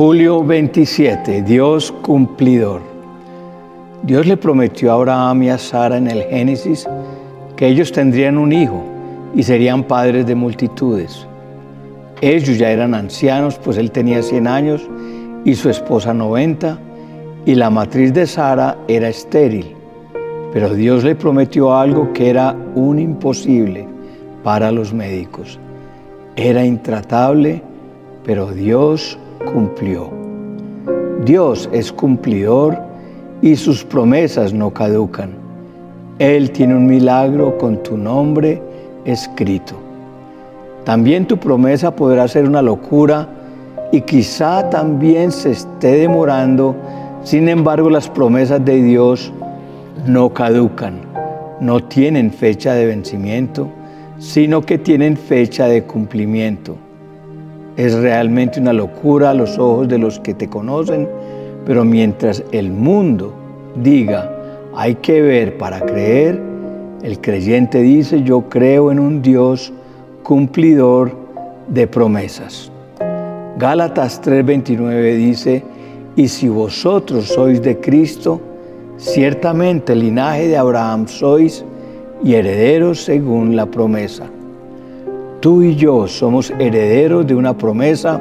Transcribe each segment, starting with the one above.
Julio 27, Dios cumplidor. Dios le prometió a Abraham y a Sara en el Génesis que ellos tendrían un hijo y serían padres de multitudes. Ellos ya eran ancianos, pues él tenía 100 años y su esposa 90, y la matriz de Sara era estéril. Pero Dios le prometió algo que era un imposible para los médicos. Era intratable, pero Dios cumplió. Dios es cumplidor y sus promesas no caducan. Él tiene un milagro con tu nombre escrito. También tu promesa podrá ser una locura y quizá también se esté demorando. Sin embargo, las promesas de Dios no caducan, no tienen fecha de vencimiento, sino que tienen fecha de cumplimiento. Es realmente una locura a los ojos de los que te conocen, pero mientras el mundo diga, hay que ver para creer, el creyente dice, yo creo en un Dios cumplidor de promesas. Gálatas 3:29 dice, y si vosotros sois de Cristo, ciertamente el linaje de Abraham sois y herederos según la promesa. Tú y yo somos herederos de una promesa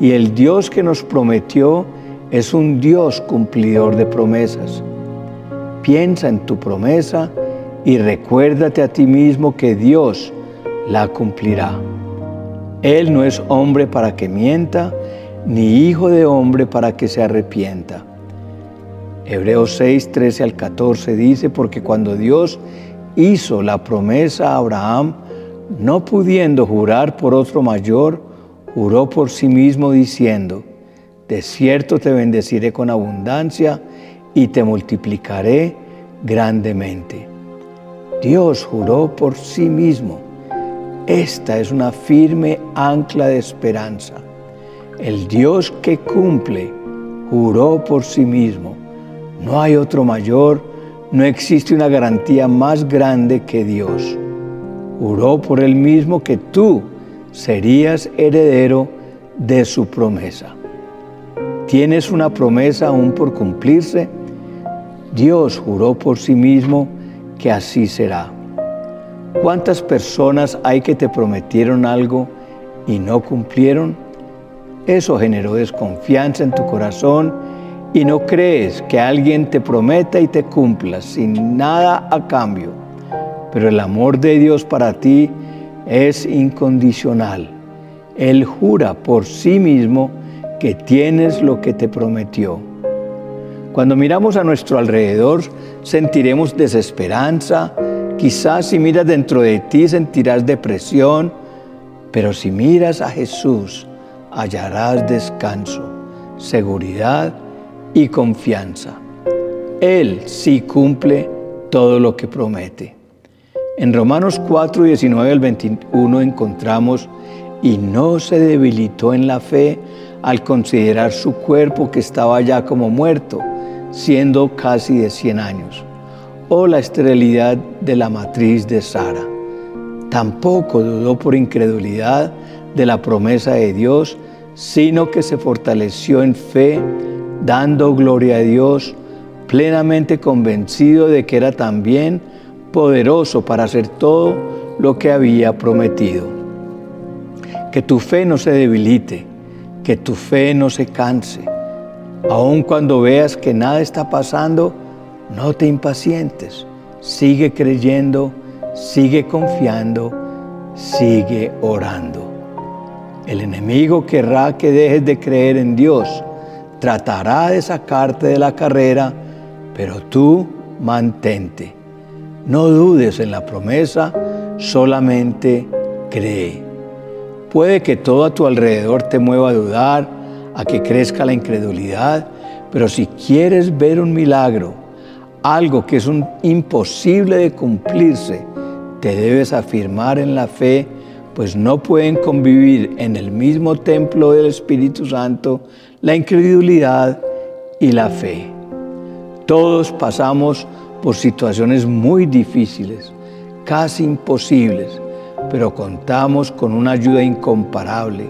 y el Dios que nos prometió es un Dios cumplidor de promesas. Piensa en tu promesa y recuérdate a ti mismo que Dios la cumplirá. Él no es hombre para que mienta, ni hijo de hombre para que se arrepienta. Hebreos 6, 13 al 14 dice, porque cuando Dios hizo la promesa a Abraham, no pudiendo jurar por otro mayor, juró por sí mismo diciendo, de cierto te bendeciré con abundancia y te multiplicaré grandemente. Dios juró por sí mismo. Esta es una firme ancla de esperanza. El Dios que cumple juró por sí mismo. No hay otro mayor, no existe una garantía más grande que Dios. Juró por él mismo que tú serías heredero de su promesa. ¿Tienes una promesa aún por cumplirse? Dios juró por sí mismo que así será. ¿Cuántas personas hay que te prometieron algo y no cumplieron? Eso generó desconfianza en tu corazón y no crees que alguien te prometa y te cumpla sin nada a cambio. Pero el amor de Dios para ti es incondicional. Él jura por sí mismo que tienes lo que te prometió. Cuando miramos a nuestro alrededor, sentiremos desesperanza, quizás si miras dentro de ti sentirás depresión, pero si miras a Jesús, hallarás descanso, seguridad y confianza. Él sí cumple todo lo que promete. En Romanos 4, 19 al 21 encontramos, y no se debilitó en la fe al considerar su cuerpo que estaba ya como muerto, siendo casi de 100 años, o la esterilidad de la matriz de Sara. Tampoco dudó por incredulidad de la promesa de Dios, sino que se fortaleció en fe, dando gloria a Dios, plenamente convencido de que era también poderoso para hacer todo lo que había prometido. Que tu fe no se debilite, que tu fe no se canse. Aun cuando veas que nada está pasando, no te impacientes. Sigue creyendo, sigue confiando, sigue orando. El enemigo querrá que dejes de creer en Dios. Tratará de sacarte de la carrera, pero tú mantente. No dudes en la promesa, solamente cree. Puede que todo a tu alrededor te mueva a dudar, a que crezca la incredulidad, pero si quieres ver un milagro, algo que es imposible de cumplirse, te debes afirmar en la fe pues no pueden convivir en el mismo templo del Espíritu Santo la incredulidad y la fe. Todos pasamos por situaciones muy difíciles, casi imposibles, pero contamos con una ayuda incomparable.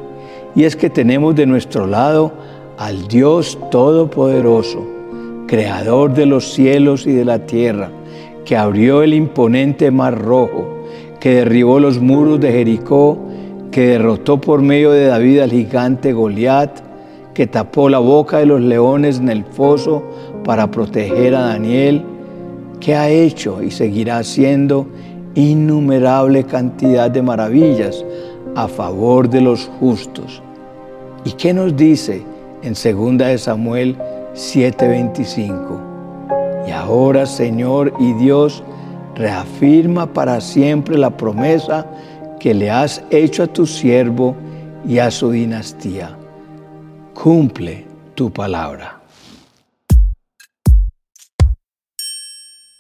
Y es que tenemos de nuestro lado al Dios Todopoderoso, Creador de los cielos y de la tierra, que abrió el imponente mar rojo, que derribó los muros de Jericó, que derrotó por medio de David al gigante Goliat, que tapó la boca de los leones en el foso para proteger a Daniel, que ha hecho y seguirá haciendo innumerable cantidad de maravillas a favor de los justos. ¿Y qué nos dice en 2 de Samuel 7:25? Y ahora, Señor y Dios, reafirma para siempre la promesa que le has hecho a tu siervo y a su dinastía. Cumple tu palabra.